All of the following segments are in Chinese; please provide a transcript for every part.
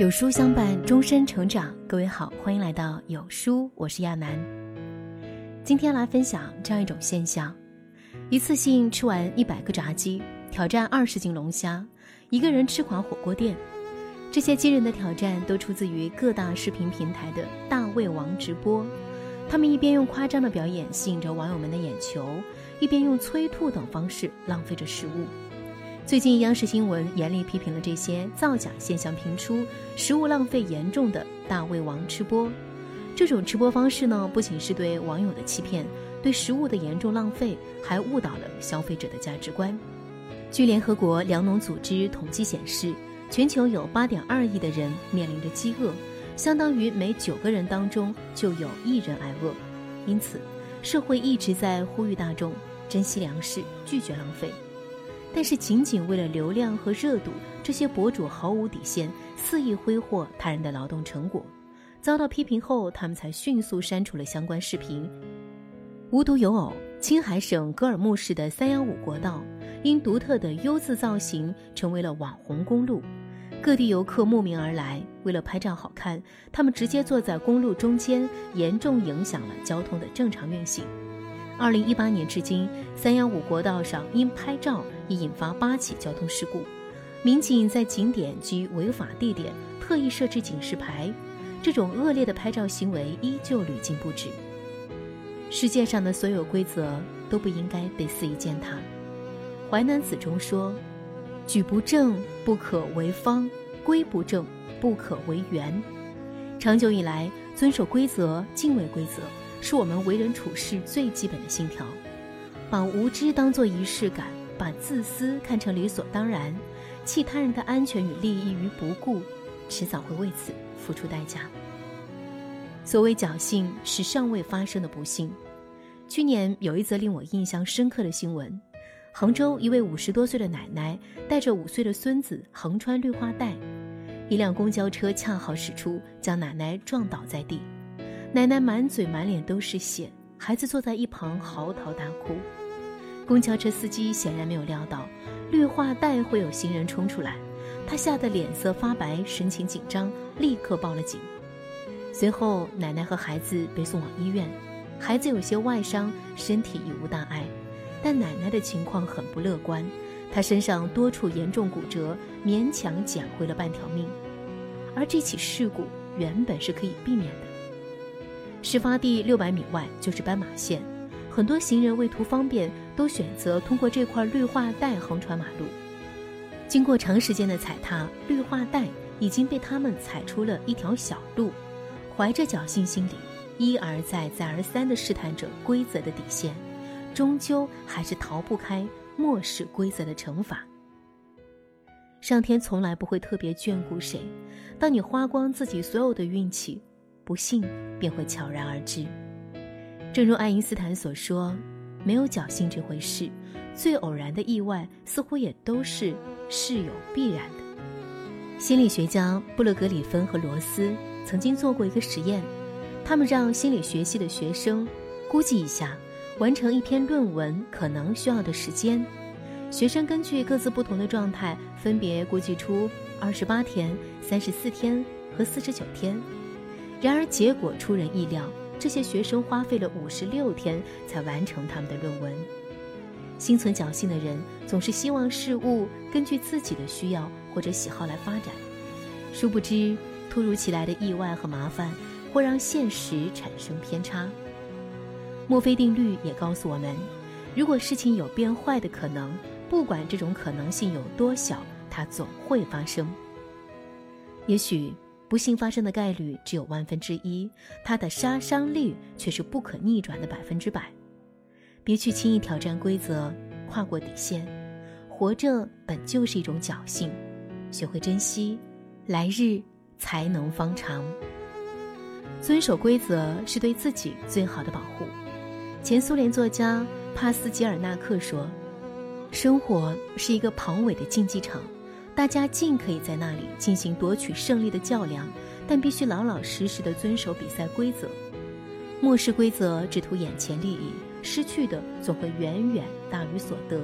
有书相伴，终身成长。各位好，欢迎来到有书，我是亚楠。今天来分享这样一种现象：一次性吃完一百个炸鸡，挑战二十斤龙虾，一个人吃垮火锅店。这些惊人的挑战都出自于各大视频平台的大胃王直播。他们一边用夸张的表演吸引着网友们的眼球，一边用催吐等方式浪费着食物。最近，央视新闻严厉批评了这些造假现象频出、食物浪费严重的大胃王吃播。这种吃播方式呢，不仅是对网友的欺骗，对食物的严重浪费，还误导了消费者的价值观。据联合国粮农组织统计显示，全球有8.2亿的人面临着饥饿，相当于每九个人当中就有一人挨饿。因此，社会一直在呼吁大众珍惜粮食，拒绝浪费。但是，仅仅为了流量和热度，这些博主毫无底线，肆意挥霍他人的劳动成果。遭到批评后，他们才迅速删除了相关视频。无独有偶，青海省格尔木市的三幺五国道，因独特的 U 字造型，成为了网红公路。各地游客慕名而来，为了拍照好看，他们直接坐在公路中间，严重影响了交通的正常运行。二零一八年至今，三幺五国道上因拍照已引发八起交通事故。民警在景点及违法地点特意设置警示牌，这种恶劣的拍照行为依旧屡禁不止。世界上的所有规则都不应该被肆意践踏。《淮南子》中说：“举不正不可为方，规不正不可为圆。”长久以来，遵守规则、敬畏规则。是我们为人处事最基本的信条，把无知当作仪式感，把自私看成理所当然，弃他人的安全与利益于不顾，迟早会为此付出代价。所谓侥幸，是尚未发生的不幸。去年有一则令我印象深刻的新闻：杭州一位五十多岁的奶奶带着五岁的孙子横穿绿化带，一辆公交车恰好驶出，将奶奶撞倒在地。奶奶满嘴满脸都是血，孩子坐在一旁嚎啕大哭。公交车司机显然没有料到绿化带会有行人冲出来，他吓得脸色发白，神情紧张，立刻报了警。随后，奶奶和孩子被送往医院，孩子有些外伤，身体已无大碍，但奶奶的情况很不乐观，她身上多处严重骨折，勉强捡回了半条命。而这起事故原本是可以避免的。事发地六百米外就是斑马线，很多行人为图方便，都选择通过这块绿化带横穿马路。经过长时间的踩踏，绿化带已经被他们踩出了一条小路。怀着侥幸心理，一而再、再而三地试探着规则的底线，终究还是逃不开漠视规则的惩罚。上天从来不会特别眷顾谁，当你花光自己所有的运气。不幸便会悄然而至。正如爱因斯坦所说：“没有侥幸这回事，最偶然的意外似乎也都是事有必然的。”心理学家布勒格里芬和罗斯曾经做过一个实验，他们让心理学系的学生估计一下完成一篇论文可能需要的时间。学生根据各自不同的状态，分别估计出二十八天、三十四天和四十九天。然而，结果出人意料，这些学生花费了五十六天才完成他们的论文。心存侥幸的人总是希望事物根据自己的需要或者喜好来发展，殊不知，突如其来的意外和麻烦会让现实产生偏差。墨菲定律也告诉我们，如果事情有变坏的可能，不管这种可能性有多小，它总会发生。也许。不幸发生的概率只有万分之一，它的杀伤力却是不可逆转的百分之百。别去轻易挑战规则，跨过底线。活着本就是一种侥幸，学会珍惜，来日才能方长。遵守规则是对自己最好的保护。前苏联作家帕斯捷尔纳克说：“生活是一个庞伟的竞技场。”大家尽可以在那里进行夺取胜利的较量，但必须老老实实的遵守比赛规则。漠视规则，只图眼前利益，失去的总会远远大于所得。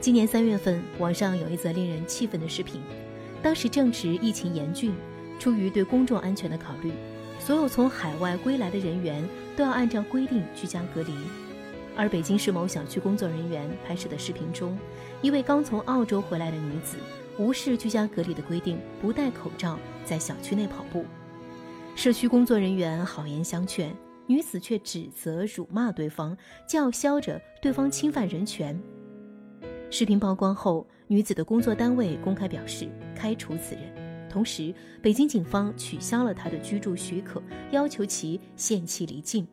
今年三月份，网上有一则令人气愤的视频：当时正值疫情严峻，出于对公众安全的考虑，所有从海外归来的人员都要按照规定居家隔离。而北京市某小区工作人员拍摄的视频中，一位刚从澳洲回来的女子无视居家隔离的规定，不戴口罩在小区内跑步。社区工作人员好言相劝，女子却指责、辱骂对方，叫嚣着对方侵犯人权。视频曝光后，女子的工作单位公开表示开除此人，同时北京警方取消了她的居住许可，要求其限期离境。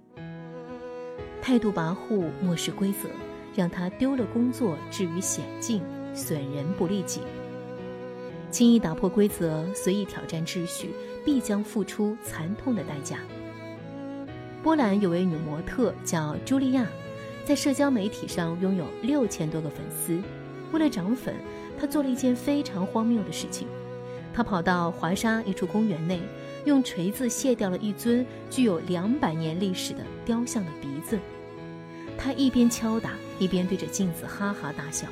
态度跋扈、漠视规则，让他丢了工作，置于险境，损人不利己。轻易打破规则、随意挑战秩序，必将付出惨痛的代价。波兰有位女模特叫茱莉亚，在社交媒体上拥有六千多个粉丝。为了涨粉，她做了一件非常荒谬的事情：她跑到华沙一处公园内，用锤子卸掉了一尊具有两百年历史的雕像的鼻子。他一边敲打，一边对着镜子哈哈大笑。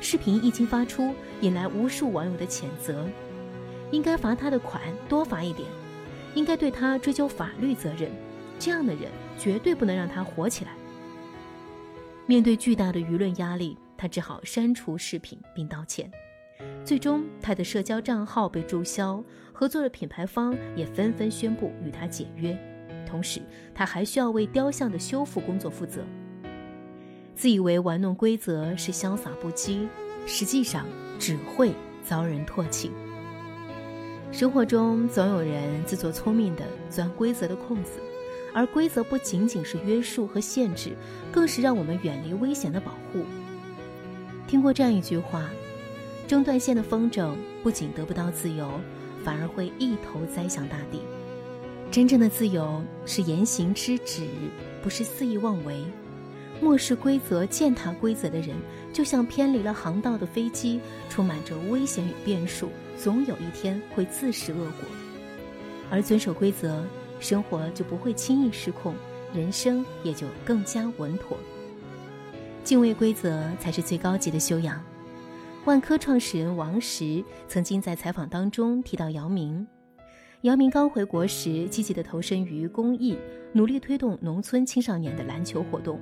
视频一经发出，引来无数网友的谴责：应该罚他的款多罚一点，应该对他追究法律责任。这样的人绝对不能让他火起来。面对巨大的舆论压力，他只好删除视频并道歉。最终，他的社交账号被注销，合作的品牌方也纷纷宣布与他解约。同时，他还需要为雕像的修复工作负责。自以为玩弄规则是潇洒不羁，实际上只会遭人唾弃。生活中总有人自作聪明地钻规则的空子，而规则不仅仅是约束和限制，更是让我们远离危险的保护。听过这样一句话：中断线的风筝不仅得不到自由，反而会一头栽向大地。真正的自由是言行之止，不是肆意妄为。漠视规则、践踏规则的人，就像偏离了航道的飞机，充满着危险与变数，总有一天会自食恶果。而遵守规则，生活就不会轻易失控，人生也就更加稳妥。敬畏规则才是最高级的修养。万科创始人王石曾经在采访当中提到姚明，姚明刚回国时，积极地投身于公益，努力推动农村青少年的篮球活动。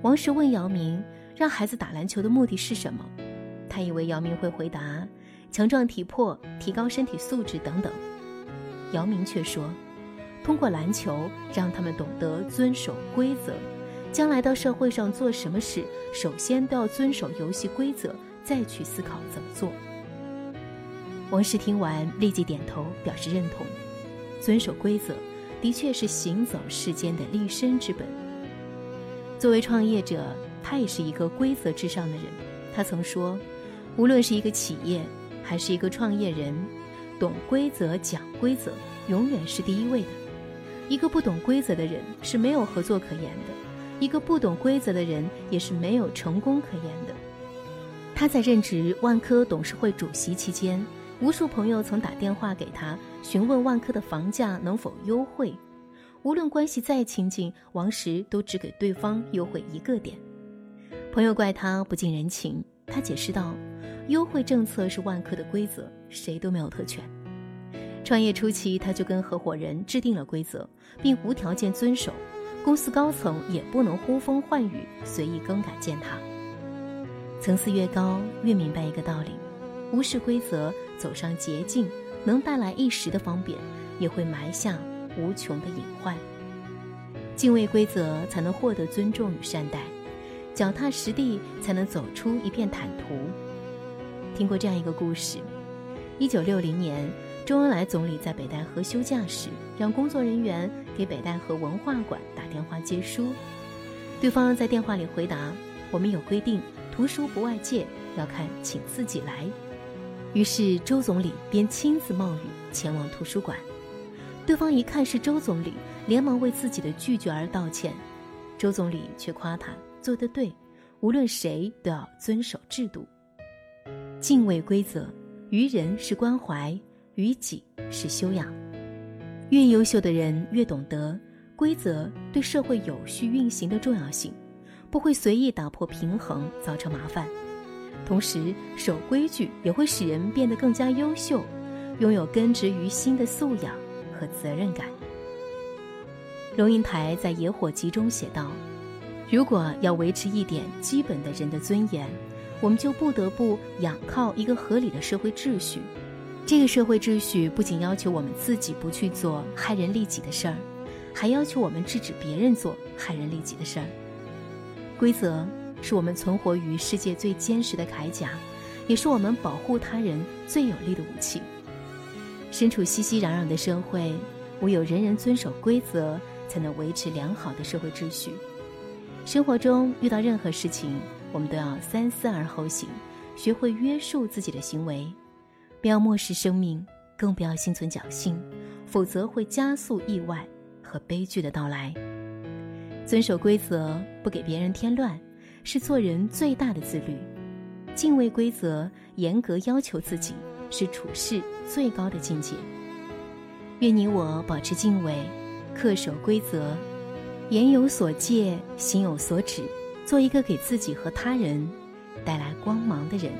王石问姚明：“让孩子打篮球的目的是什么？”他以为姚明会回答：“强壮体魄，提高身体素质等等。”姚明却说：“通过篮球，让他们懂得遵守规则，将来到社会上做什么事，首先都要遵守游戏规则，再去思考怎么做。”王石听完立即点头表示认同。遵守规则，的确是行走世间的立身之本。作为创业者，他也是一个规则至上的人。他曾说：“无论是一个企业，还是一个创业人，懂规则、讲规则，永远是第一位的。一个不懂规则的人是没有合作可言的，一个不懂规则的人也是没有成功可言的。”他在任职万科董事会主席期间，无数朋友曾打电话给他询问万科的房价能否优惠。无论关系再亲近，王石都只给对方优惠一个点。朋友怪他不近人情，他解释道：“优惠政策是万科的规则，谁都没有特权。”创业初期，他就跟合伙人制定了规则，并无条件遵守。公司高层也不能呼风唤雨，随意更改践踏。层次越高，越明白一个道理：无视规则，走上捷径，能带来一时的方便，也会埋下。无穷的隐患，敬畏规则才能获得尊重与善待，脚踏实地才能走出一片坦途。听过这样一个故事：一九六零年，周恩来总理在北戴河休假时，让工作人员给北戴河文化馆打电话接书。对方在电话里回答：“我们有规定，图书不外借，要看请自己来。”于是周总理便亲自冒雨前往图书馆。对方一看是周总理，连忙为自己的拒绝而道歉。周总理却夸他做得对，无论谁都要遵守制度，敬畏规则。于人是关怀，于己是修养。越优秀的人越懂得规则对社会有序运行的重要性，不会随意打破平衡，造成麻烦。同时守规矩也会使人变得更加优秀，拥有根植于心的素养和责任感。龙应台在《野火集》中写道：“如果要维持一点基本的人的尊严，我们就不得不仰靠一个合理的社会秩序。这个社会秩序不仅要求我们自己不去做害人利己的事儿，还要求我们制止别人做害人利己的事儿。规则是我们存活于世界最坚实的铠甲，也是我们保护他人最有力的武器。身处熙熙攘攘的社会，唯有人人遵守规则。”才能维持良好的社会秩序。生活中遇到任何事情，我们都要三思而后行，学会约束自己的行为，不要漠视生命，更不要心存侥幸，否则会加速意外和悲剧的到来。遵守规则，不给别人添乱，是做人最大的自律；敬畏规则，严格要求自己，是处事最高的境界。愿你我保持敬畏。恪守规则，言有所戒，行有所止，做一个给自己和他人带来光芒的人。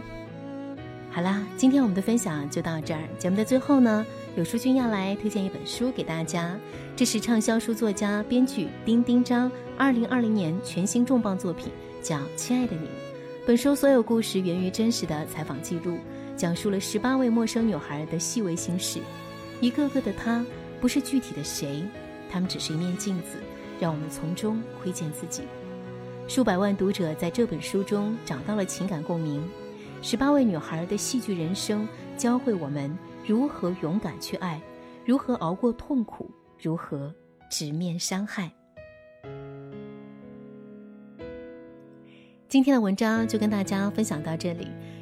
好啦，今天我们的分享就到这儿。节目的最后呢，有书君要来推荐一本书给大家，这是畅销书作家、编剧丁丁张二零二零年全新重磅作品，叫《亲爱的你》。本书所有故事源于真实的采访记录，讲述了十八位陌生女孩的细微心事，一个个的她，不是具体的谁。她们只是一面镜子，让我们从中窥见自己。数百万读者在这本书中找到了情感共鸣。十八位女孩的戏剧人生，教会我们如何勇敢去爱，如何熬过痛苦，如何直面伤害。今天的文章就跟大家分享到这里。